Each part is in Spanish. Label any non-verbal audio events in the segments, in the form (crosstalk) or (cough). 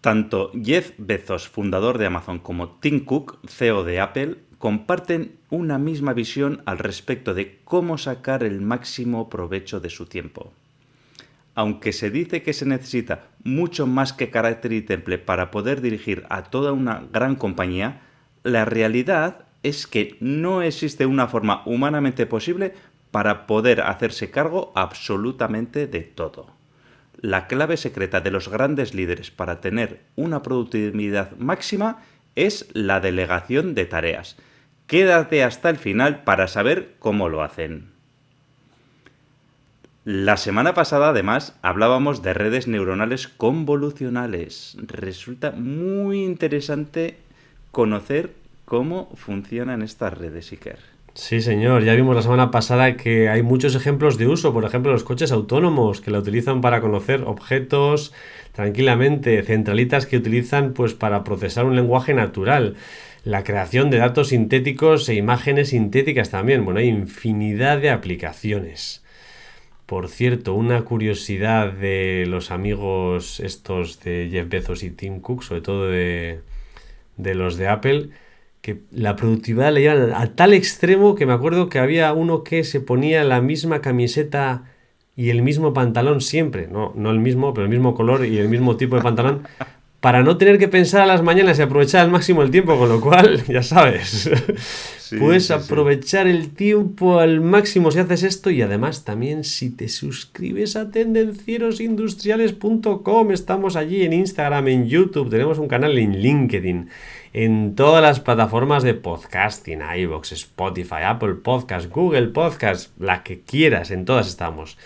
Tanto Jeff Bezos, fundador de Amazon, como Tim Cook, CEO de Apple, comparten una misma visión al respecto de cómo sacar el máximo provecho de su tiempo. Aunque se dice que se necesita mucho más que carácter y temple para poder dirigir a toda una gran compañía, la realidad es que no existe una forma humanamente posible para poder hacerse cargo absolutamente de todo. La clave secreta de los grandes líderes para tener una productividad máxima es la delegación de tareas. Quédate hasta el final para saber cómo lo hacen. La semana pasada, además, hablábamos de redes neuronales convolucionales. Resulta muy interesante conocer cómo funcionan estas redes, Iker. Sí, señor. Ya vimos la semana pasada que hay muchos ejemplos de uso. Por ejemplo, los coches autónomos que la utilizan para conocer objetos tranquilamente. Centralitas que utilizan pues para procesar un lenguaje natural. La creación de datos sintéticos e imágenes sintéticas también. Bueno, hay infinidad de aplicaciones. Por cierto, una curiosidad de los amigos estos de Jeff Bezos y Tim Cook, sobre todo de, de los de Apple, que la productividad le llevan a tal extremo que me acuerdo que había uno que se ponía la misma camiseta y el mismo pantalón siempre, no, no el mismo, pero el mismo color y el mismo tipo de pantalón, (laughs) para no tener que pensar a las mañanas y aprovechar al máximo el tiempo, con lo cual, (laughs) ya sabes, puedes aprovechar el tiempo al máximo si haces esto y además también si te suscribes a tendencierosindustriales.com, estamos allí en Instagram, en YouTube, tenemos un canal en LinkedIn en todas las plataformas de podcasting, iVoox, Spotify, Apple Podcast, Google Podcast, la que quieras, en todas estamos.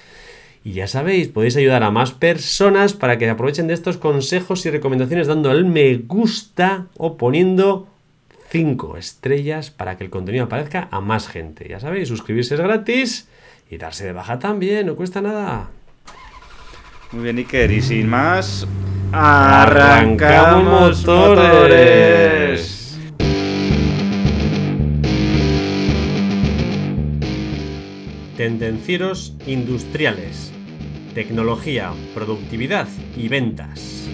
Y ya sabéis, podéis ayudar a más personas para que aprovechen de estos consejos y recomendaciones dando al me gusta o poniendo 5 estrellas para que el contenido aparezca a más gente. Ya sabéis, suscribirse es gratis y darse de baja también, no cuesta nada. Muy bien, Iker, y sin más, arrancamos motores. Tendencieros industriales. Tecnología, productividad y ventas.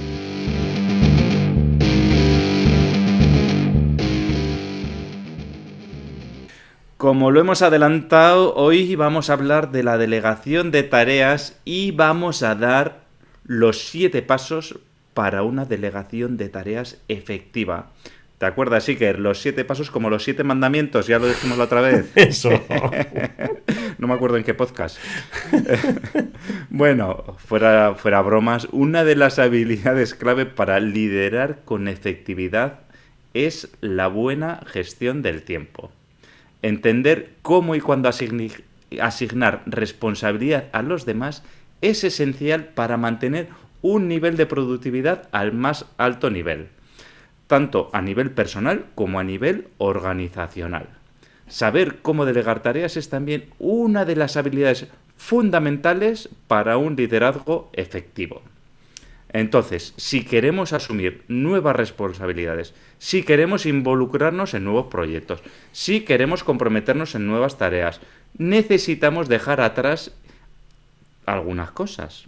Como lo hemos adelantado, hoy vamos a hablar de la delegación de tareas y vamos a dar los siete pasos para una delegación de tareas efectiva. ¿Te acuerdas, Iker? Los siete pasos como los siete mandamientos, ya lo dijimos la otra vez. (laughs) Eso. (laughs) no me acuerdo en qué podcast. (laughs) bueno, fuera, fuera bromas, una de las habilidades clave para liderar con efectividad es la buena gestión del tiempo. Entender cómo y cuándo asignar responsabilidad a los demás es esencial para mantener un nivel de productividad al más alto nivel, tanto a nivel personal como a nivel organizacional. Saber cómo delegar tareas es también una de las habilidades fundamentales para un liderazgo efectivo. Entonces, si queremos asumir nuevas responsabilidades, si queremos involucrarnos en nuevos proyectos, si queremos comprometernos en nuevas tareas, necesitamos dejar atrás algunas cosas.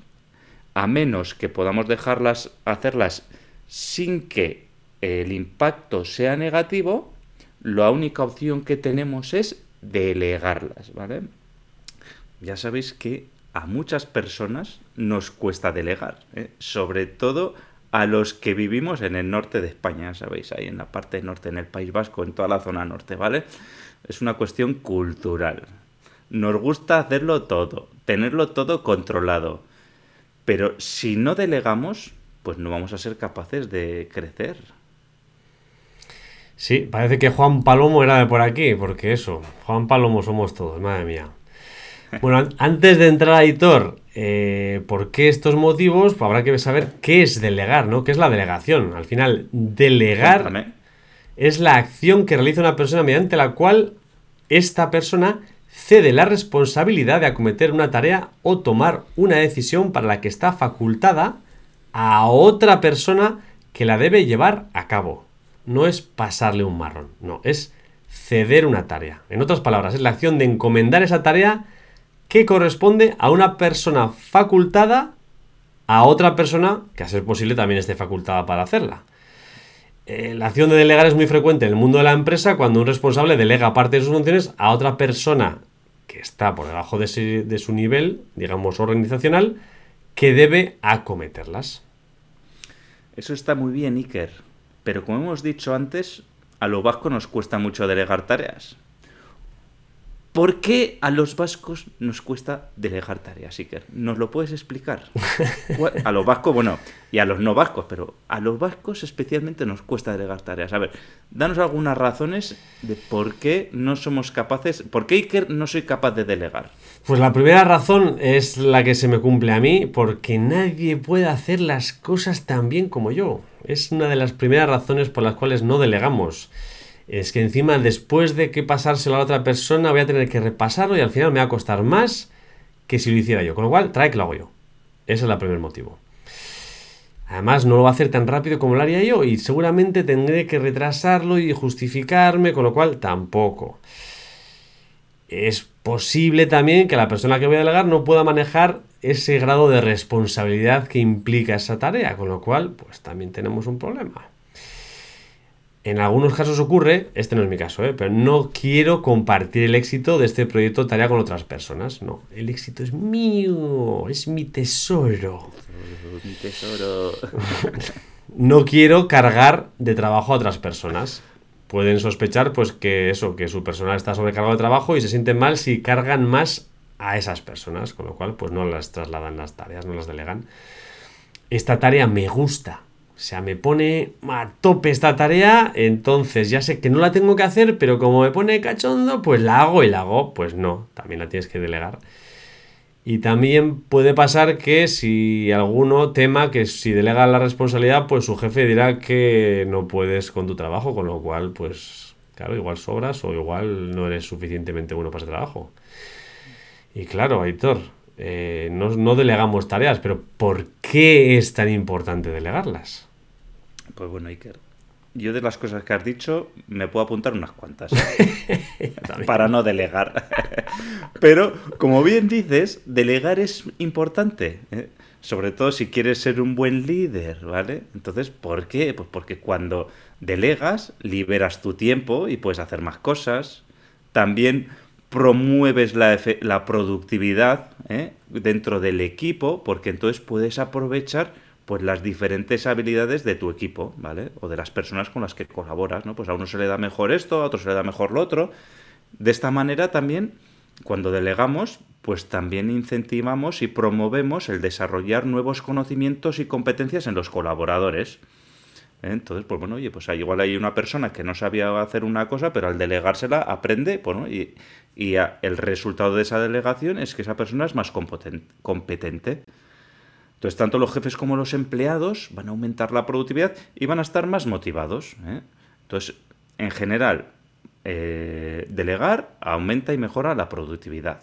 A menos que podamos dejarlas, hacerlas sin que el impacto sea negativo, la única opción que tenemos es delegarlas, ¿vale? Ya sabéis que a muchas personas nos cuesta delegar, ¿eh? sobre todo a los que vivimos en el norte de España, ¿sabéis? Ahí en la parte norte, en el País Vasco, en toda la zona norte, ¿vale? Es una cuestión cultural. Nos gusta hacerlo todo, tenerlo todo controlado. Pero si no delegamos, pues no vamos a ser capaces de crecer. Sí, parece que Juan Palomo era de por aquí, porque eso, Juan Palomo somos todos, madre mía. Bueno, antes de entrar a Editor, eh, ¿por qué estos motivos? Pues habrá que saber qué es delegar, ¿no? ¿Qué es la delegación? Al final, delegar es la acción que realiza una persona mediante la cual esta persona cede la responsabilidad de acometer una tarea o tomar una decisión para la que está facultada a otra persona que la debe llevar a cabo. No es pasarle un marrón, no, es ceder una tarea. En otras palabras, es la acción de encomendar esa tarea que corresponde a una persona facultada a otra persona que a ser posible también esté facultada para hacerla. Eh, la acción de delegar es muy frecuente en el mundo de la empresa cuando un responsable delega parte de sus funciones a otra persona que está por debajo de, de su nivel, digamos, organizacional, que debe acometerlas. Eso está muy bien, Iker. Pero como hemos dicho antes, a lo vasco nos cuesta mucho delegar tareas. ¿Por qué a los vascos nos cuesta delegar tareas, Iker? ¿Nos lo puedes explicar? (laughs) A los vascos, bueno, y a los no vascos, pero a los vascos especialmente nos cuesta delegar tareas. A ver, danos algunas razones de por qué no somos capaces, por qué Iker no soy capaz de delegar. Pues la primera razón es la que se me cumple a mí, porque nadie puede hacer las cosas tan bien como yo. Es una de las primeras razones por las cuales no delegamos es que encima después de que pasárselo a la otra persona voy a tener que repasarlo y al final me va a costar más que si lo hiciera yo. Con lo cual, trae que lo hago yo. Ese es el primer motivo. Además, no lo va a hacer tan rápido como lo haría yo y seguramente tendré que retrasarlo y justificarme, con lo cual tampoco. Es posible también que la persona que voy a delegar no pueda manejar ese grado de responsabilidad que implica esa tarea, con lo cual, pues también tenemos un problema. En algunos casos ocurre, este no es mi caso, ¿eh? pero no quiero compartir el éxito de este proyecto tarea con otras personas. No, el éxito es mío, es mi tesoro. Mi tesoro. (laughs) no quiero cargar de trabajo a otras personas. Pueden sospechar pues que eso, que su personal está sobrecargado de trabajo y se sienten mal si cargan más a esas personas, con lo cual pues no las trasladan las tareas, no las delegan. Esta tarea me gusta, o sea, me pone a tope esta tarea, entonces ya sé que no la tengo que hacer, pero como me pone cachondo, pues la hago y la hago. Pues no, también la tienes que delegar. Y también puede pasar que si alguno tema que si delega la responsabilidad, pues su jefe dirá que no puedes con tu trabajo, con lo cual, pues, claro, igual sobras o igual no eres suficientemente bueno para ese trabajo. Y claro, Aitor, eh, no, no delegamos tareas, pero ¿por qué es tan importante delegarlas? Pues bueno, Iker, yo de las cosas que has dicho me puedo apuntar unas cuantas (laughs) para no delegar. (laughs) Pero, como bien dices, delegar es importante. ¿eh? Sobre todo si quieres ser un buen líder, ¿vale? Entonces, ¿por qué? Pues porque cuando delegas, liberas tu tiempo y puedes hacer más cosas. También promueves la, la productividad ¿eh? dentro del equipo, porque entonces puedes aprovechar pues las diferentes habilidades de tu equipo, ¿vale? O de las personas con las que colaboras, ¿no? Pues a uno se le da mejor esto, a otro se le da mejor lo otro. De esta manera también, cuando delegamos, pues también incentivamos y promovemos el desarrollar nuevos conocimientos y competencias en los colaboradores. ¿Eh? Entonces, pues bueno, oye, pues igual hay una persona que no sabía hacer una cosa, pero al delegársela aprende, bueno, y, y el resultado de esa delegación es que esa persona es más competente. Entonces, tanto los jefes como los empleados van a aumentar la productividad y van a estar más motivados. ¿eh? Entonces, en general, eh, delegar aumenta y mejora la productividad.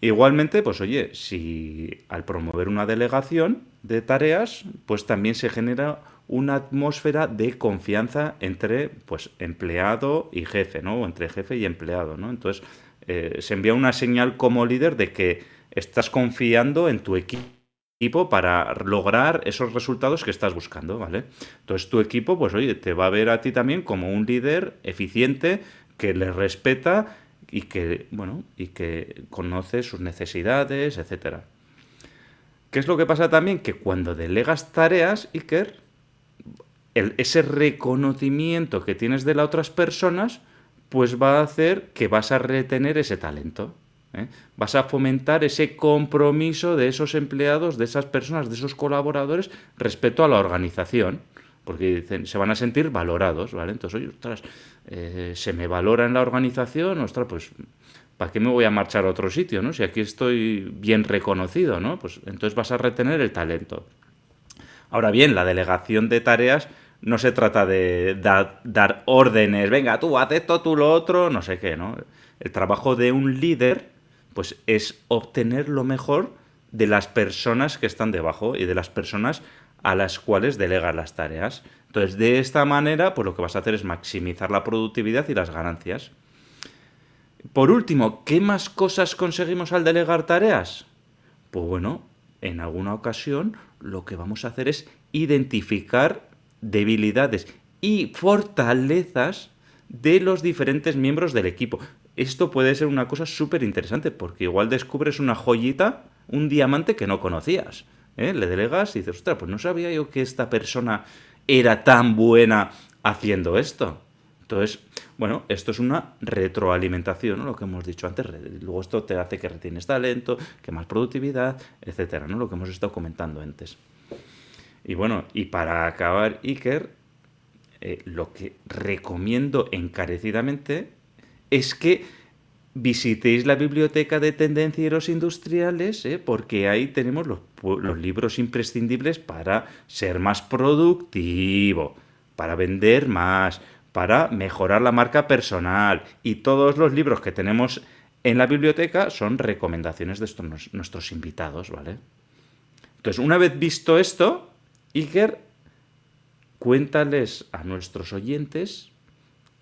Igualmente, pues oye, si al promover una delegación de tareas, pues también se genera una atmósfera de confianza entre pues empleado y jefe, ¿no? O entre jefe y empleado, ¿no? Entonces, eh, se envía una señal como líder de que estás confiando en tu equipo para lograr esos resultados que estás buscando, ¿vale? Entonces tu equipo, pues oye, te va a ver a ti también como un líder eficiente que le respeta y que, bueno, y que conoce sus necesidades, etcétera. ¿Qué es lo que pasa también? Que cuando delegas tareas, Iker, el, ese reconocimiento que tienes de las otras personas, pues va a hacer que vas a retener ese talento. ¿eh? Vas a fomentar ese compromiso de esos empleados, de esas personas, de esos colaboradores respecto a la organización, porque se van a sentir valorados, ¿vale? Entonces, oye, ostras, eh, se me valora en la organización, ostras, pues, ¿para qué me voy a marchar a otro sitio, no? Si aquí estoy bien reconocido, ¿no? Pues entonces vas a retener el talento. Ahora bien, la delegación de tareas no se trata de dar órdenes, venga, tú haz esto, tú lo otro, no sé qué, ¿no? El trabajo de un líder pues es obtener lo mejor de las personas que están debajo y de las personas a las cuales delegas las tareas. Entonces, de esta manera, pues lo que vas a hacer es maximizar la productividad y las ganancias. Por último, ¿qué más cosas conseguimos al delegar tareas? Pues bueno, en alguna ocasión lo que vamos a hacer es identificar debilidades y fortalezas de los diferentes miembros del equipo. Esto puede ser una cosa súper interesante porque igual descubres una joyita, un diamante que no conocías. ¿eh? Le delegas y dices, ostras, pues no sabía yo que esta persona era tan buena haciendo esto. Entonces, bueno, esto es una retroalimentación, ¿no? Lo que hemos dicho antes. Luego esto te hace que retienes talento, que más productividad, etcétera, ¿no? Lo que hemos estado comentando antes. Y bueno, y para acabar, Iker, eh, lo que recomiendo encarecidamente es que visitéis la biblioteca de tendencieros industriales, ¿eh? porque ahí tenemos los, los, libros imprescindibles para ser más productivo, para vender más, para mejorar la marca personal. Y todos los libros que tenemos en la biblioteca son recomendaciones de nuestros invitados, ¿vale? Entonces, una vez visto esto, Iker, cuéntales a nuestros oyentes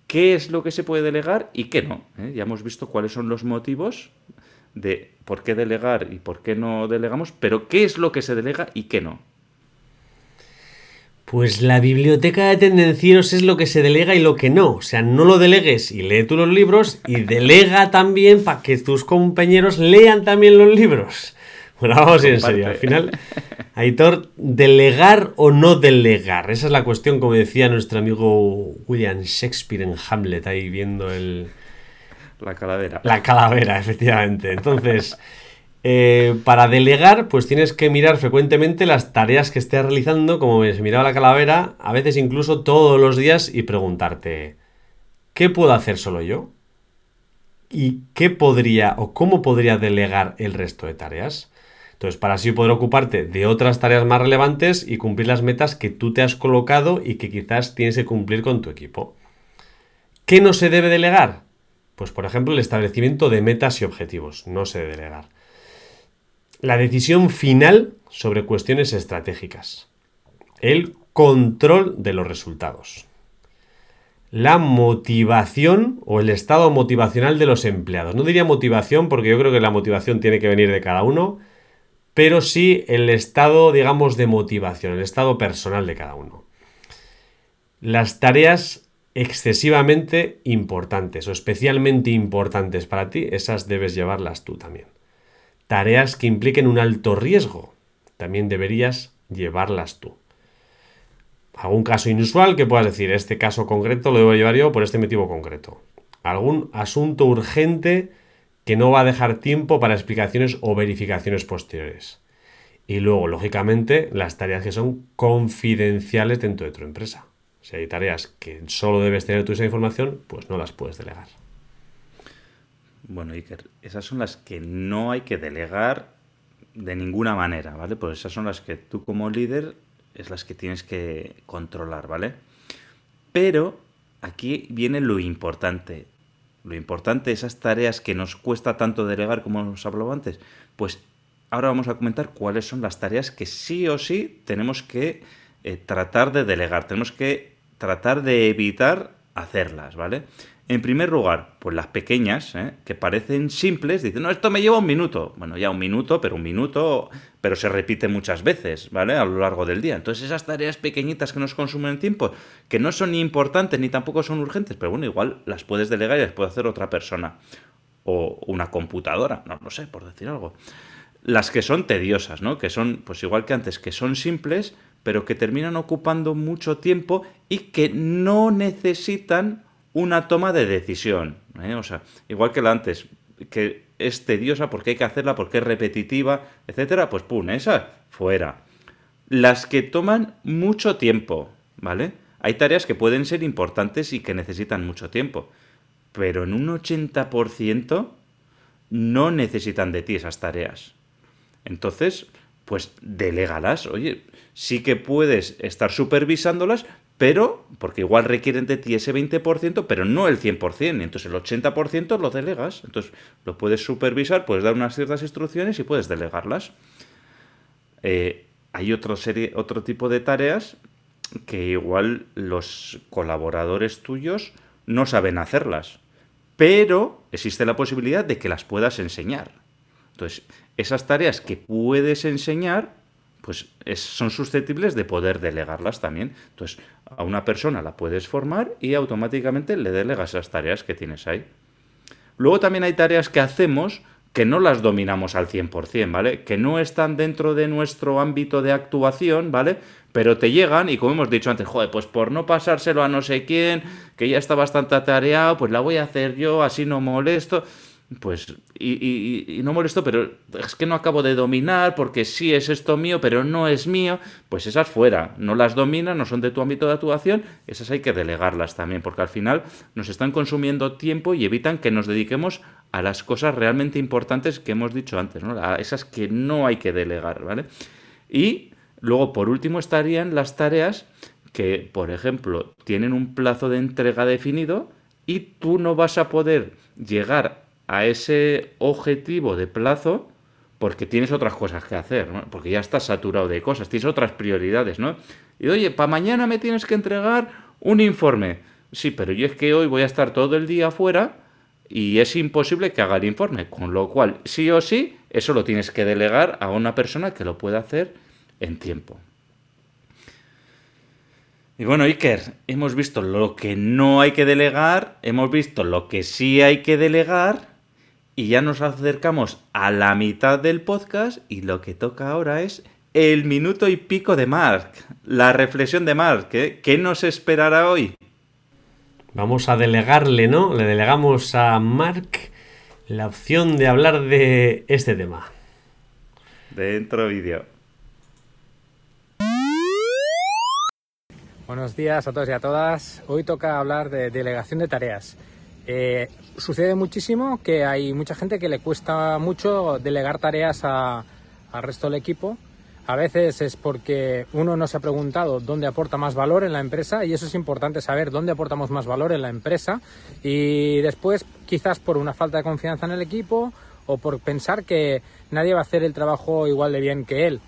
qué es lo que se puede delegar y qué no. ¿eh? Ya hemos visto cuáles son los motivos de por qué delegar y por qué no delegamos, pero qué es lo que se delega y qué no. Pues la biblioteca de tendencieros es lo que se delega y lo que no. O sea, no lo delegues y lee tú los libros y delega también para que tus compañeros lean también los libros. (laughs) Bueno, vamos en serio. Al final, Aitor, ¿delegar o no delegar? Esa es la cuestión, como decía nuestro amigo William Shakespeare en Hamlet, ahí viendo el... La calavera. La calavera, efectivamente. Entonces... Eh, para delegar, pues tienes que mirar frecuentemente las tareas que estés realizando, como se miraba la calavera, a veces incluso todos los días y preguntarte, ¿qué puedo hacer solo yo? ¿Y qué podría o cómo podría delegar el resto de tareas? Entonces, para así poder ocuparte de otras tareas más relevantes y cumplir las metas que tú te has colocado y que quizás tienes que cumplir con tu equipo. ¿Qué no se debe delegar? Pues, por ejemplo, el establecimiento de metas y objetivos. No se debe delegar la decisión final sobre cuestiones estratégicas, el control de los resultados, la motivación o el estado motivacional de los empleados. No diría motivación porque yo creo que la motivación tiene que venir de cada uno, pero sí el estado, digamos, de motivación, el estado personal de cada uno. Las tareas excesivamente importantes o especialmente importantes para ti, esas debes llevarlas tú también tareas que impliquen un alto riesgo. También deberías llevarlas tú. Algún caso inusual que puedas decir, este caso concreto lo debo llevar yo por este motivo concreto. Algún asunto urgente que no va a dejar tiempo para explicaciones o verificaciones posteriores. Y luego, lógicamente, las tareas que son confidenciales dentro de tu empresa. Si hay tareas que solo debes tener tú esa información, pues no las puedes delegar. Bueno, Iker, esas son las que no hay que delegar de ninguna manera, ¿vale? Pues esas son las que tú como líder es las que tienes que controlar, ¿vale? Pero aquí viene lo importante. Lo importante, esas tareas que nos cuesta tanto delegar como hemos hablado antes, pues ahora vamos a comentar cuáles son las tareas que sí o sí tenemos que eh, tratar de delegar, tenemos que tratar de evitar hacerlas, ¿vale? En primer lugar, pues las pequeñas, ¿eh? que parecen simples, dicen, no, esto me lleva un minuto. Bueno, ya un minuto, pero un minuto, pero se repite muchas veces, ¿vale? A lo largo del día. Entonces esas tareas pequeñitas que nos consumen tiempo, que no son ni importantes ni tampoco son urgentes, pero bueno, igual las puedes delegar y las puede hacer otra persona. O una computadora, no lo sé, por decir algo. Las que son tediosas, ¿no? Que son, pues igual que antes, que son simples, pero que terminan ocupando mucho tiempo y que no necesitan una toma de decisión. ¿eh? O sea, igual que la antes, que es tediosa porque hay que hacerla, porque es repetitiva, etcétera, pues pum, esa fuera. Las que toman mucho tiempo, ¿vale? Hay tareas que pueden ser importantes y que necesitan mucho tiempo, pero en un 80% no necesitan de ti esas tareas. Entonces, pues delégalas. Oye, sí que puedes estar supervisándolas, pero, porque igual requieren de ti ese 20%, pero no el 100%, entonces el 80% lo delegas, entonces lo puedes supervisar, puedes dar unas ciertas instrucciones y puedes delegarlas. Eh, hay otro, serie, otro tipo de tareas que igual los colaboradores tuyos no saben hacerlas, pero existe la posibilidad de que las puedas enseñar. Entonces, esas tareas que puedes enseñar, pues son susceptibles de poder delegarlas también. Entonces, a una persona la puedes formar y automáticamente le delegas esas tareas que tienes ahí. Luego también hay tareas que hacemos que no las dominamos al 100%, ¿vale? Que no están dentro de nuestro ámbito de actuación, ¿vale? Pero te llegan y como hemos dicho antes, joder, pues por no pasárselo a no sé quién, que ya está bastante atareado, pues la voy a hacer yo, así no molesto pues, y, no molesto, pero es que no acabo de dominar porque sí es esto mío, pero no es mío, pues esas fuera, no las dominas, no son de tu ámbito de actuación, esas hay que delegarlas también, porque al final nos están consumiendo tiempo y evitan que nos dediquemos a las cosas realmente importantes que hemos dicho antes, ¿no? A esas que no hay que delegar, ¿vale? Y luego, por último, estarían las tareas que, por ejemplo, tienen un plazo de entrega definido y tú no vas a poder llegar a ese objetivo de plazo porque tienes otras cosas que hacer, ¿no? porque ya estás saturado de cosas, tienes otras prioridades, ¿no? Y oye, para mañana me tienes que entregar un informe. Sí, pero yo es que hoy voy a estar todo el día afuera y es imposible que haga el informe, con lo cual, sí o sí, eso lo tienes que delegar a una persona que lo pueda hacer en tiempo. Y bueno, Iker, hemos visto lo que no hay que delegar, hemos visto lo que sí hay que delegar y ya nos acercamos a la mitad del podcast y lo que toca ahora es el minuto y pico de Mark, la reflexión de Mark. ¿eh? ¿Qué nos esperará hoy? Vamos a delegarle, ¿no? Le delegamos a Mark la opción de hablar de este tema. Dentro vídeo. Buenos días a todos y a todas. Hoy toca hablar de delegación de tareas. Eh, sucede muchísimo que hay mucha gente que le cuesta mucho delegar tareas al resto del equipo. A veces es porque uno no se ha preguntado dónde aporta más valor en la empresa y eso es importante saber dónde aportamos más valor en la empresa y después quizás por una falta de confianza en el equipo o por pensar que nadie va a hacer el trabajo igual de bien que él.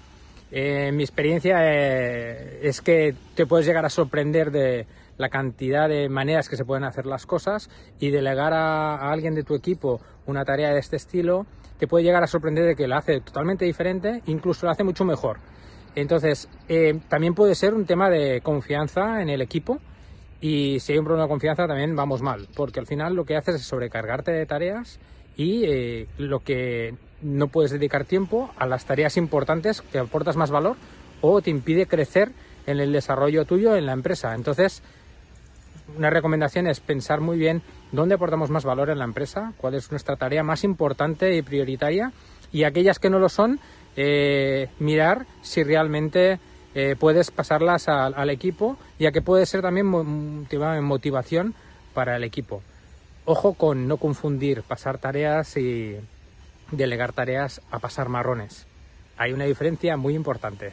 Eh, mi experiencia eh, es que te puedes llegar a sorprender de, la cantidad de maneras que se pueden hacer las cosas y delegar a, alguien de tu equipo una tarea de este estilo te puede llegar a sorprender de que lo hace totalmente diferente, incluso lo hace mucho mejor. Entonces, eh, también puede ser un tema de confianza en el equipo y si hay un problema de confianza también vamos mal, porque al final lo que haces es sobrecargarte de tareas y eh, lo que no puedes dedicar tiempo a las tareas importantes que aportas más valor o te impide crecer en el desarrollo tuyo en la empresa. Entonces, una recomendación es pensar muy bien dónde aportamos más valor en la empresa, cuál es nuestra tarea más importante y prioritaria y aquellas que no lo son, eh, mirar si realmente eh, puedes pasarlas al, equipo, ya que puede ser también motivación para el equipo. Ojo con no confundir pasar tareas y delegar tareas a pasar marrones. Hay una diferencia muy importante.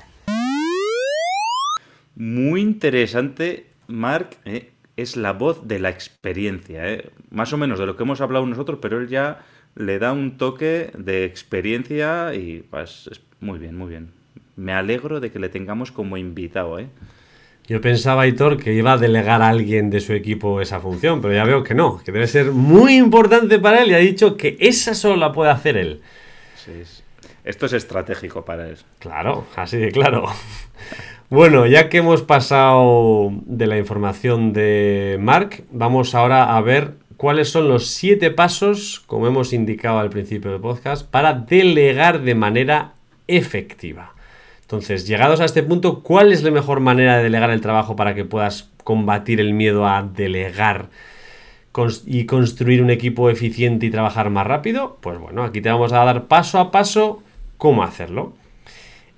Muy interesante, Mark. Eh, es la voz de la experiencia, ¿eh? más o menos de lo que hemos hablado nosotros, pero él ya le da un toque de experiencia y pues muy bien, muy bien. Me alegro de que le tengamos como invitado. ¿eh? Yo pensaba, Hitor, que iba a delegar a alguien de su equipo esa función, pero ya veo que no, que debe ser muy importante para él y ha dicho que esa solo la puede hacer él. Sí, esto es estratégico para él. Claro, así de claro. Bueno, ya que hemos pasado de la información de Mark, vamos ahora a ver cuáles son los siete pasos, como hemos indicado al principio del podcast, para delegar de manera efectiva. Entonces, llegados a este punto, ¿cuál es la mejor manera de delegar el trabajo para que puedas combatir el miedo a delegar y construir un equipo eficiente y trabajar más rápido? Pues bueno, aquí te vamos a dar paso a paso cómo hacerlo.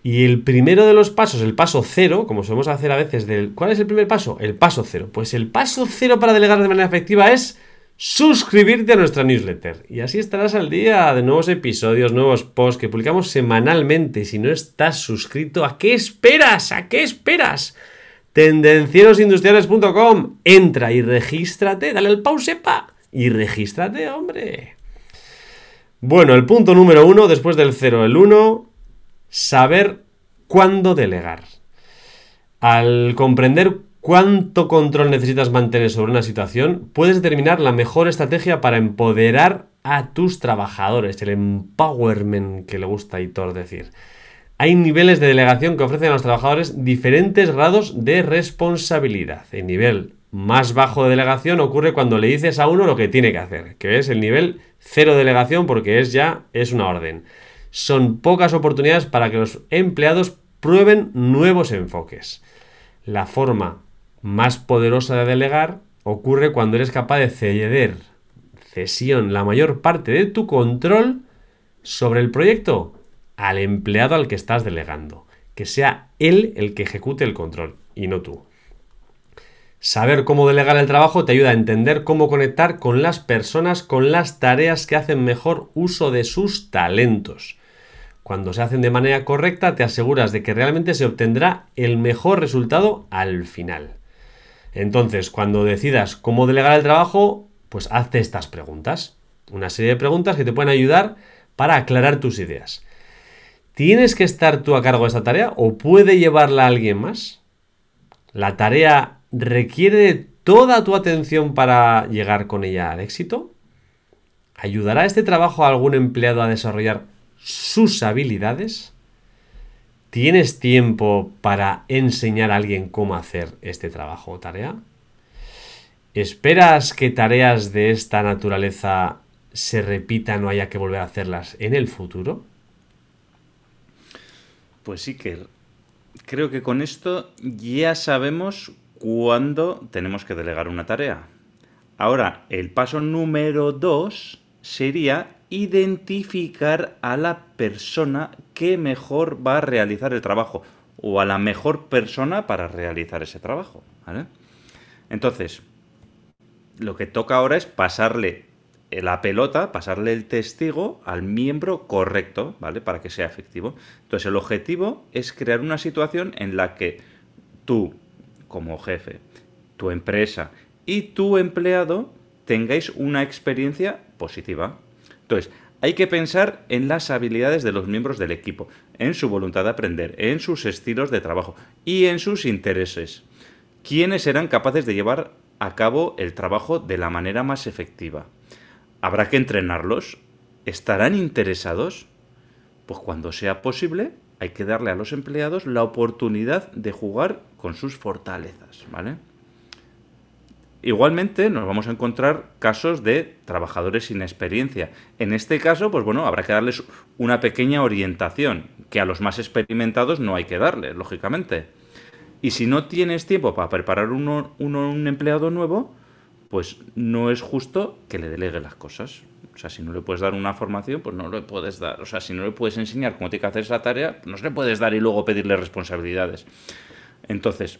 Y el primero de los pasos, el paso cero, como solemos hacer a veces, del, ¿cuál es el primer paso? El paso cero. Pues el paso cero para delegar de manera efectiva es suscribirte a nuestra newsletter. Y así estarás al día de nuevos episodios, nuevos posts que publicamos semanalmente. Si no estás suscrito, ¿a qué esperas? ¿A qué esperas? Tendencierosindustriales.com. Entra y regístrate, dale al pausepa y regístrate, hombre. Bueno, el punto número uno, después del cero, el uno saber cuándo delegar. Al comprender cuánto control necesitas mantener sobre una situación, puedes determinar la mejor estrategia para empoderar a tus trabajadores, el empowerment que le gusta a Hitor decir. Hay niveles de delegación que ofrecen a los trabajadores diferentes grados de responsabilidad. El nivel más bajo de delegación ocurre cuando le dices a uno lo que tiene que hacer, que es el nivel cero de delegación porque es ya es una orden. Son pocas oportunidades para que los empleados prueben nuevos enfoques. La forma más poderosa de delegar ocurre cuando eres capaz de ceder, cesión, la mayor parte de tu control sobre el proyecto al empleado al que estás delegando. Que sea él el que ejecute el control y no tú. Saber cómo delegar el trabajo te ayuda a entender cómo conectar con las personas, con las tareas que hacen mejor uso de sus talentos. Cuando se hacen de manera correcta, te aseguras de que realmente se obtendrá el mejor resultado al final. Entonces, cuando decidas cómo delegar el trabajo, pues hazte estas preguntas. Una serie de preguntas que te pueden ayudar para aclarar tus ideas. ¿Tienes que estar tú a cargo de esta tarea o puede llevarla alguien más? ¿La tarea requiere toda tu atención para llegar con ella al éxito? ¿Ayudará este trabajo a algún empleado a desarrollar sus habilidades? ¿Tienes tiempo para enseñar a alguien cómo hacer este trabajo o tarea? ¿Esperas que tareas de esta naturaleza se repitan o haya que volver a hacerlas en el futuro? Pues sí que creo que con esto ya sabemos cuándo tenemos que delegar una tarea. Ahora, el paso número dos sería identificar a la persona que mejor va a realizar el trabajo o a la mejor persona para realizar ese trabajo. Entonces, lo que toca ahora es pasarle la pelota, pasarle el testigo al miembro correcto, ¿vale? Para que sea efectivo. Entonces, el objetivo es crear una situación en la que tú, como jefe, tu empresa y tu empleado tengáis una experiencia positiva. Entonces, hay que pensar en las habilidades de los miembros del equipo, en su voluntad de aprender, en sus estilos de trabajo y en sus intereses. ¿Quiénes serán capaces de llevar a cabo el trabajo de la manera más efectiva? ¿Habrá que entrenarlos? ¿Estarán interesados? Pues cuando sea posible, hay que darle a los empleados la oportunidad de jugar con sus fortalezas, ¿vale? Igualmente nos vamos a encontrar casos de trabajadores sin experiencia. En este caso, pues bueno, habrá que darles una pequeña orientación, que a los más experimentados no hay que darle, lógicamente. Y si no tienes tiempo para preparar uno, un empleado nuevo, pues no es justo que le delegue las cosas. O sea, si no le puedes dar una formación, pues no le puedes dar. O sea, si no le puedes enseñar cómo tiene que hacer esa tarea, no se le puedes dar y luego pedirle responsabilidades. Entonces,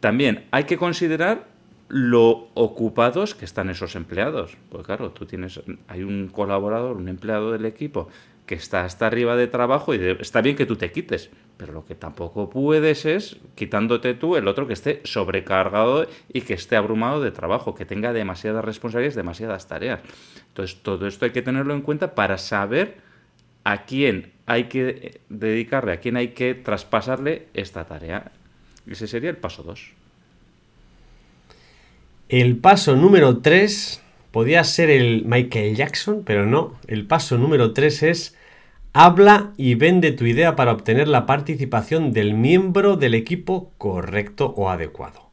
también hay que considerar lo ocupados que están esos empleados. Pues claro, tú tienes, hay un colaborador, un empleado del equipo que está hasta arriba de trabajo y está bien que tú te quites, pero lo que tampoco puedes es quitándote tú el otro que esté sobrecargado y que esté abrumado de trabajo, que tenga demasiadas responsabilidades, demasiadas tareas. Entonces, todo esto hay que tenerlo en cuenta para saber a quién hay que dedicarle, a quién hay que traspasarle esta tarea. Ese sería el paso 2. El paso número 3 podía ser el Michael Jackson, pero no. El paso número 3 es habla y vende tu idea para obtener la participación del miembro del equipo correcto o adecuado.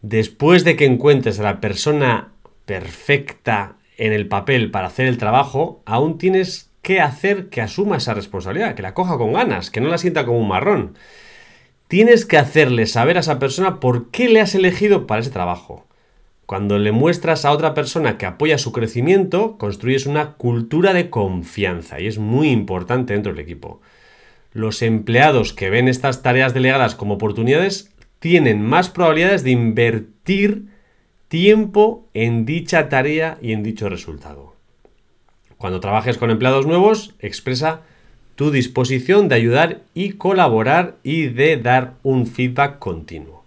Después de que encuentres a la persona perfecta en el papel para hacer el trabajo, aún tienes que hacer que asuma esa responsabilidad, que la coja con ganas, que no la sienta como un marrón tienes que hacerle saber a esa persona por qué le has elegido para ese trabajo. Cuando le muestras a otra persona que apoya su crecimiento, construyes una cultura de confianza y es muy importante dentro del equipo. Los empleados que ven estas tareas delegadas como oportunidades tienen más probabilidades de invertir tiempo en dicha tarea y en dicho resultado. Cuando trabajes con empleados nuevos, expresa tu disposición de ayudar y colaborar y de dar un feedback continuo.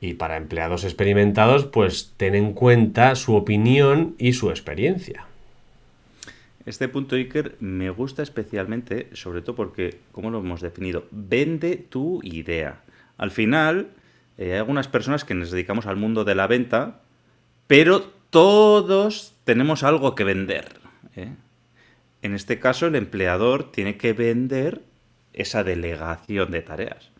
Y para empleados experimentados, pues ten en cuenta su opinión y su experiencia. Este punto, Iker, me gusta especialmente, sobre todo porque, como lo hemos definido, vende tu idea. Al final, eh, hay algunas personas que nos dedicamos al mundo de la venta, pero todos tenemos algo que vender. ¿eh? En este caso, el empleador tiene que vender esa delegación de tareas.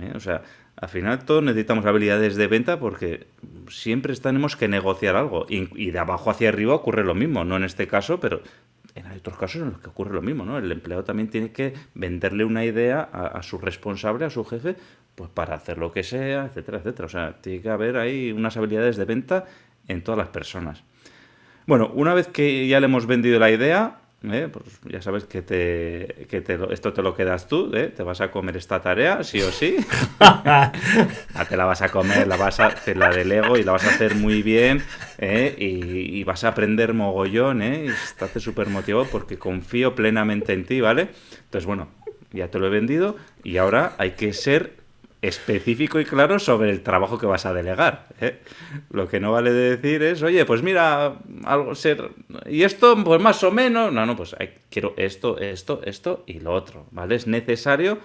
¿eh? O sea, al final todos necesitamos habilidades de venta porque siempre tenemos que negociar algo. Y, de abajo hacia arriba ocurre lo mismo, no en este caso, pero en otros casos en los que ocurre lo mismo, ¿no? El empleado también tiene que venderle una idea a, su responsable, a su jefe, pues para hacer lo que sea, etcétera, etcétera. O sea, tiene que haber ahí unas habilidades de venta en todas las personas. Bueno, una vez que ya le hemos vendido la idea, ¿eh? pues ya sabes que, te, que te esto te lo quedas tú, ¿eh? te vas a comer esta tarea, sí o sí. (laughs) ah, te la vas a comer, la vas a, te la delego y la vas a hacer muy bien ¿eh? y, vas a aprender mogollón ¿eh? y estás súper motivado porque confío plenamente en ti, ¿vale? Entonces, bueno, ya te lo he vendido y ahora hay que ser específico y claro sobre el trabajo que vas a delegar. ¿eh? Lo que no vale de decir es, oye, pues mira, algo ser. Y esto, pues más o menos. No, no, pues quiero esto, esto, esto y lo otro. ¿Vale? Es necesario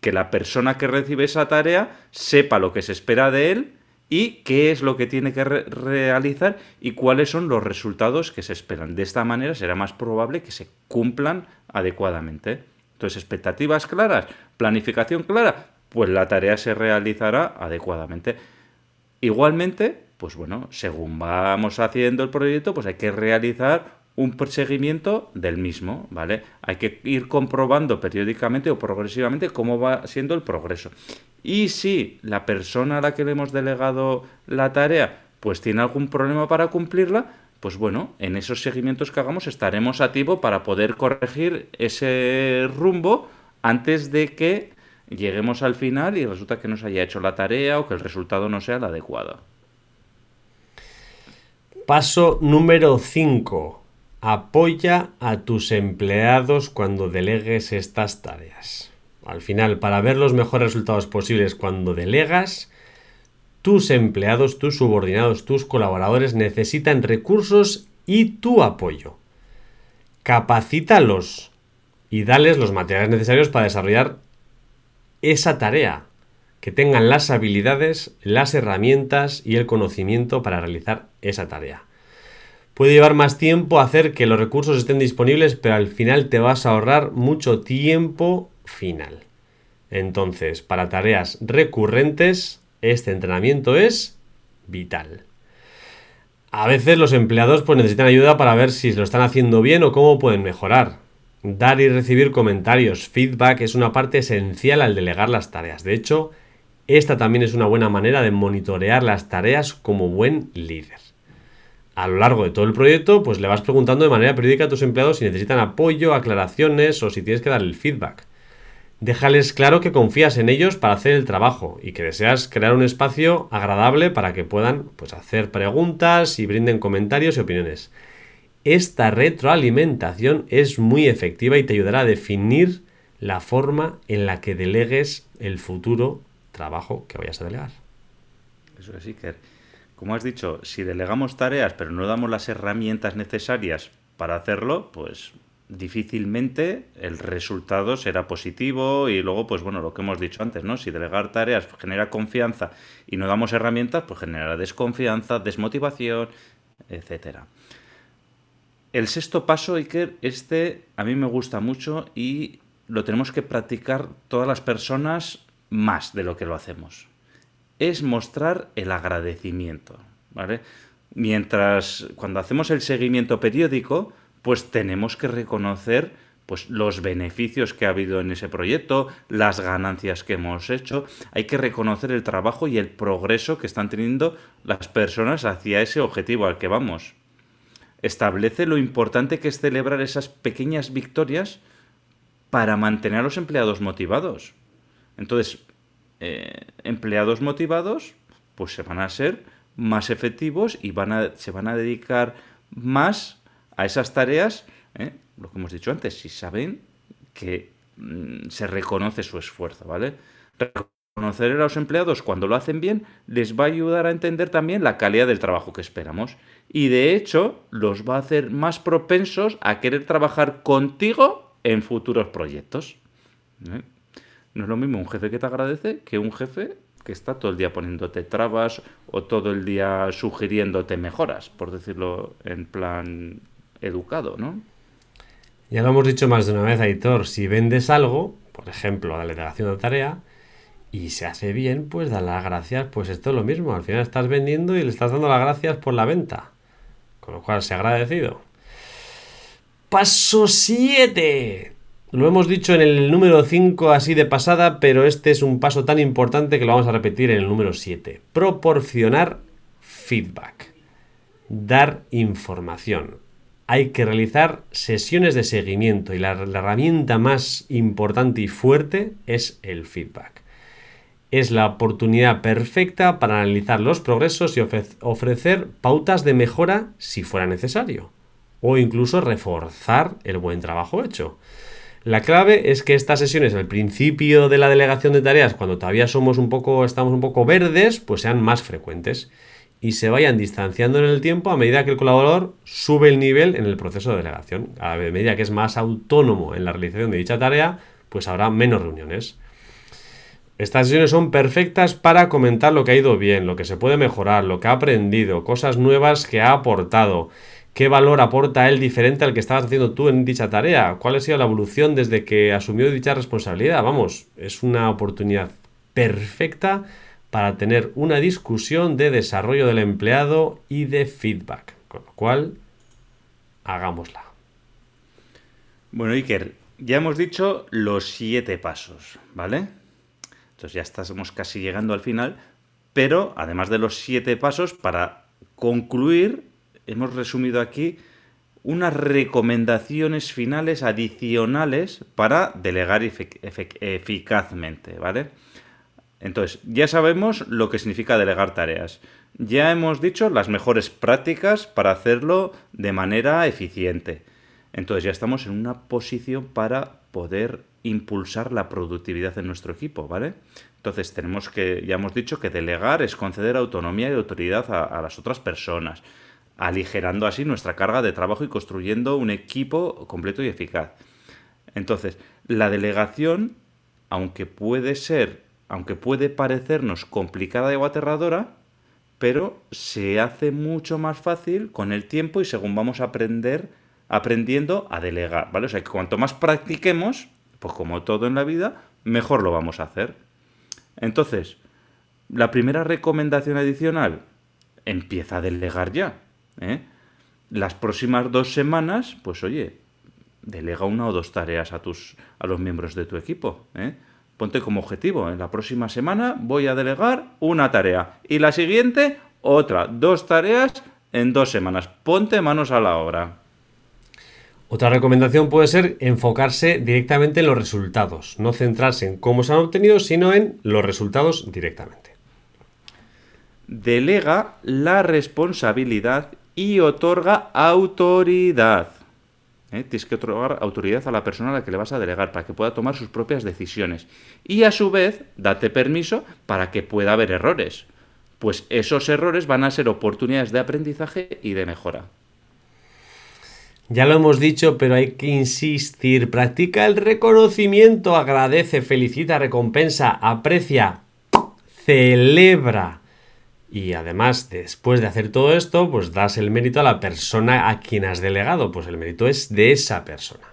que la persona que recibe esa tarea sepa lo que se espera de él y qué es lo que tiene que realizar y cuáles son los resultados que se esperan. De esta manera será más probable que se cumplan adecuadamente. Entonces, expectativas claras, planificación clara, pues la tarea se realizará adecuadamente. Igualmente, pues bueno, según vamos haciendo el proyecto, pues hay que realizar un seguimiento del mismo, ¿vale? Hay que ir comprobando periódicamente o progresivamente cómo va siendo el progreso. Y si la persona a la que le hemos delegado la tarea, pues tiene algún problema para cumplirla, pues bueno, en esos seguimientos que hagamos estaremos a tiempo para poder corregir ese rumbo antes de que lleguemos al final y resulta que no se haya hecho la tarea o que el resultado no sea el adecuado. Paso número 5. Apoya a tus empleados cuando delegues estas tareas. Al final, para ver los mejores resultados posibles cuando delegas, tus empleados, tus subordinados, tus colaboradores necesitan recursos y tu apoyo. Capacítalos y dales los materiales necesarios para desarrollar esa tarea, que tengan las habilidades, las herramientas y el conocimiento para realizar esa tarea. Puede llevar más tiempo hacer que los recursos estén disponibles, pero al final te vas a ahorrar mucho tiempo final. Entonces, para tareas recurrentes, este entrenamiento es vital. A veces los empleados pues, necesitan ayuda para ver si lo están haciendo bien o cómo pueden mejorar. Dar y recibir comentarios, feedback es una parte esencial al delegar las tareas. De hecho, esta también es una buena manera de monitorear las tareas como buen líder. A lo largo de todo el proyecto, pues le vas preguntando de manera periódica a tus empleados si necesitan apoyo, aclaraciones o si tienes que darle el feedback. Déjales claro que confías en ellos para hacer el trabajo y que deseas crear un espacio agradable para que puedan pues, hacer preguntas y brinden comentarios y opiniones. Esta retroalimentación es muy efectiva y te ayudará a definir la forma en la que delegues el futuro trabajo que vayas a delegar. Eso es, que Como has dicho, si delegamos tareas pero no damos las herramientas necesarias para hacerlo, pues difícilmente el resultado será positivo y luego, pues bueno, lo que hemos dicho antes, ¿no? Si delegar tareas genera confianza y no damos herramientas, pues generará desconfianza, desmotivación, etcétera. El sexto paso, Iker, este a mí me gusta mucho y lo tenemos que practicar todas las personas más de lo que lo hacemos. Es mostrar el agradecimiento, ¿vale? Mientras cuando hacemos el seguimiento periódico, pues tenemos que reconocer pues los beneficios que ha habido en ese proyecto, las ganancias que hemos hecho, hay que reconocer el trabajo y el progreso que están teniendo las personas hacia ese objetivo al que vamos establece lo importante que es celebrar esas pequeñas victorias para mantener a los empleados motivados. Entonces, eh, empleados motivados, pues se van a ser más efectivos y van a, se van a dedicar más a esas tareas, ¿eh? lo que hemos dicho antes, si saben que mm, se reconoce su esfuerzo, ¿vale? Conocer a los empleados cuando lo hacen bien les va a ayudar a entender también la calidad del trabajo que esperamos. Y de hecho los va a hacer más propensos a querer trabajar contigo en futuros proyectos. ¿Eh? No es lo mismo un jefe que te agradece que un jefe que está todo el día poniéndote trabas o todo el día sugiriéndote mejoras, por decirlo en plan educado, ¿no? Ya lo hemos dicho más de una vez, Aitor, si vendes algo, por ejemplo, la delegación de tarea, y se hace bien, pues da las gracias, pues esto es lo mismo, al final estás vendiendo y le estás dando las gracias por la venta, con lo cual se ha agradecido. Paso 7. Lo hemos dicho en el número 5 así de pasada, pero este es un paso tan importante que lo vamos a repetir en el número 7. Proporcionar feedback. Dar información. Hay que realizar sesiones de seguimiento y la, la herramienta más importante y fuerte es el feedback. Es la oportunidad perfecta para analizar los progresos y ofrecer pautas de mejora si fuera necesario, o incluso reforzar el buen trabajo hecho. La clave es que estas sesiones al principio de la delegación de tareas, cuando todavía somos un poco, estamos un poco verdes, pues sean más frecuentes y se vayan distanciando en el tiempo a medida que el colaborador sube el nivel en el proceso de delegación. A medida que es más autónomo en la realización de dicha tarea, pues habrá menos reuniones. Estas sesiones son perfectas para comentar lo que ha ido bien, lo que se puede mejorar, lo que ha aprendido, cosas nuevas que ha aportado ¿Qué valor aporta él diferente al que estabas haciendo tú en dicha tarea? ¿Cuál ha sido la evolución desde que asumió dicha responsabilidad? Vamos, es una oportunidad perfecta para tener una discusión de desarrollo del empleado y de feedback. Con lo cual, hagámosla. Bueno, Iker, ya hemos dicho los siete pasos, ¿vale? Entonces ya estamos casi llegando al final, pero además de los siete pasos, para concluir, hemos resumido aquí unas recomendaciones finales adicionales para delegar eficazmente, ¿vale? Entonces, ya sabemos lo que significa delegar tareas. Ya hemos dicho las mejores prácticas para hacerlo de manera eficiente. Entonces ya estamos en una posición para poder impulsar la productividad en nuestro equipo, ¿vale? Entonces tenemos que, ya hemos dicho que delegar es conceder autonomía y autoridad a las otras personas aligerando así nuestra carga de trabajo y construyendo un equipo completo y eficaz. Entonces, la delegación, aunque puede ser, aunque puede parecernos complicada y aterradora, pero se hace mucho más fácil con el tiempo y según vamos a aprender, aprendiendo a delegar, ¿vale? O sea, que cuanto más practiquemos, pues como todo en la vida, mejor lo vamos a hacer. Entonces, la primera recomendación adicional, empieza a delegar ya. ¿eh? Las próximas dos semanas, pues oye, delega una o dos tareas a, tus, a los miembros de tu equipo. ¿eh? Ponte como objetivo, en la próxima semana voy a delegar una tarea y la siguiente otra, dos tareas en dos semanas. Ponte manos a la obra. Otra recomendación puede ser enfocarse directamente en los resultados, no centrarse en cómo se han obtenido, sino en los resultados directamente. Delega la responsabilidad y otorga autoridad. ¿Eh? Tienes que otorgar autoridad a la persona a la que le vas a delegar para que pueda tomar sus propias decisiones. Y a su vez, date permiso para que pueda haber errores. Pues esos errores van a ser oportunidades de aprendizaje y de mejora. Ya lo hemos dicho, pero hay que insistir. Practica el reconocimiento, agradece, felicita, recompensa, aprecia, celebra. Y además, después de hacer todo esto, pues das el mérito a la persona a quien has delegado. Pues el mérito es de esa persona.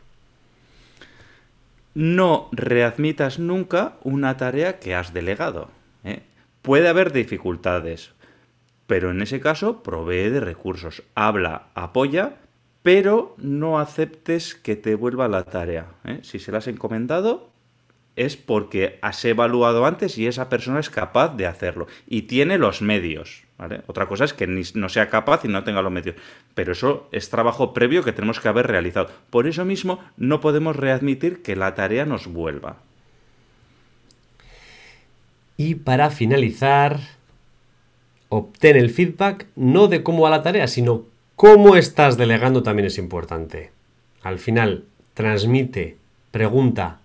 No readmitas nunca una tarea que has delegado. ¿eh? Puede haber dificultades, pero en ese caso provee de recursos. Habla, apoya, pero no aceptes que te vuelva la tarea. ¿eh? Si se la has encomendado, es porque has evaluado antes y esa persona es capaz de hacerlo y tiene los medios. Otra cosa es que no sea capaz y no tenga los medios. Pero eso es trabajo previo que tenemos que haber realizado. Por eso mismo no podemos readmitir que la tarea nos vuelva. Y para finalizar, obtén el feedback no de cómo va la tarea, sino cómo estás delegando también es importante. Al final, transmite, pregunta,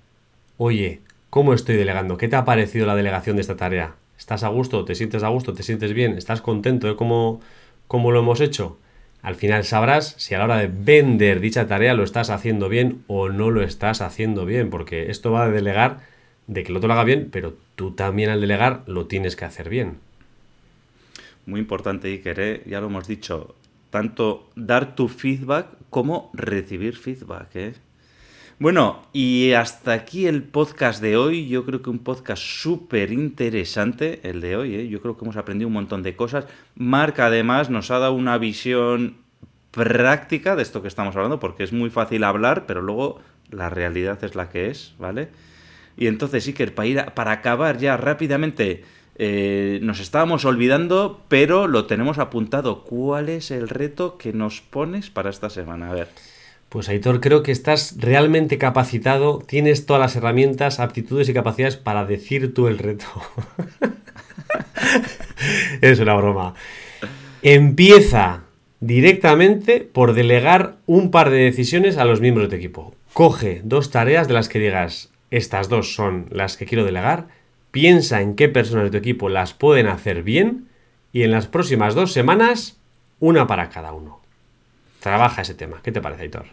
oye, ¿cómo estoy delegando? ¿Qué te ha parecido la delegación de esta tarea? ¿Estás a gusto? ¿Te sientes a gusto? ¿Te sientes bien? ¿Estás contento de cómo, cómo lo hemos hecho? Al final sabrás si a la hora de vender dicha tarea lo estás haciendo bien o no lo estás haciendo bien, porque esto va a delegar de que el otro lo haga bien, pero tú también al delegar lo tienes que hacer bien. Muy importante, Iker, ¿eh? ya lo hemos dicho, tanto dar tu feedback como recibir feedback. ¿eh? Bueno, y hasta aquí el podcast de hoy. Yo creo que un podcast súper interesante el de hoy. ¿eh? Yo creo que hemos aprendido un montón de cosas. Marc además nos ha dado una visión práctica de esto que estamos hablando, porque es muy fácil hablar, pero luego la realidad es la que es, ¿vale? Y entonces, Iker, para, ir para acabar ya rápidamente, eh, nos estábamos olvidando, pero lo tenemos apuntado. ¿Cuál es el reto que nos pones para esta semana? A ver. Pues Aitor, creo que estás realmente capacitado, tienes todas las herramientas, aptitudes y capacidades para decir tú el reto. (laughs) es una broma. Empieza directamente por delegar un par de decisiones a los miembros de tu equipo. Coge dos tareas de las que digas, estas dos son las que quiero delegar, piensa en qué personas de tu equipo las pueden hacer bien y en las próximas dos semanas, una para cada uno. Trabaja ese tema. ¿Qué te parece, Aitor?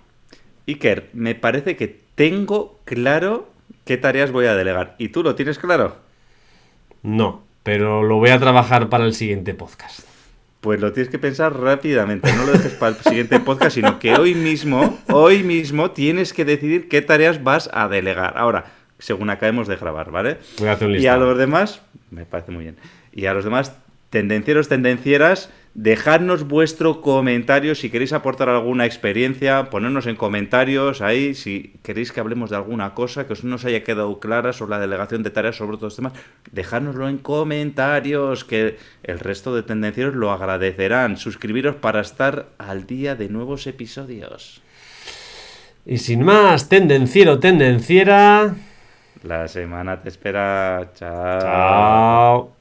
Iker, me parece que tengo claro qué tareas voy a delegar. ¿Y tú lo tienes claro? No, pero lo voy a trabajar para el siguiente podcast. Pues lo tienes que pensar rápidamente, no lo dejes para el siguiente podcast, sino que hoy mismo, hoy mismo tienes que decidir qué tareas vas a delegar. Ahora, según acabemos de grabar, ¿vale? Voy a hacer un y a los demás, me parece muy bien. Y a los demás, tendencieros, tendencieras, dejadnos vuestro comentario si queréis aportar alguna experiencia, ponernos en comentarios ahí si queréis que hablemos de alguna cosa que os no os haya quedado clara sobre la delegación de tareas, sobre otros temas, dejádnoslo en comentarios que el resto de tendencieros lo agradecerán. Suscribiros para estar al día de nuevos episodios. Y sin más, tendenciero, tendenciera. La semana te espera. Chao.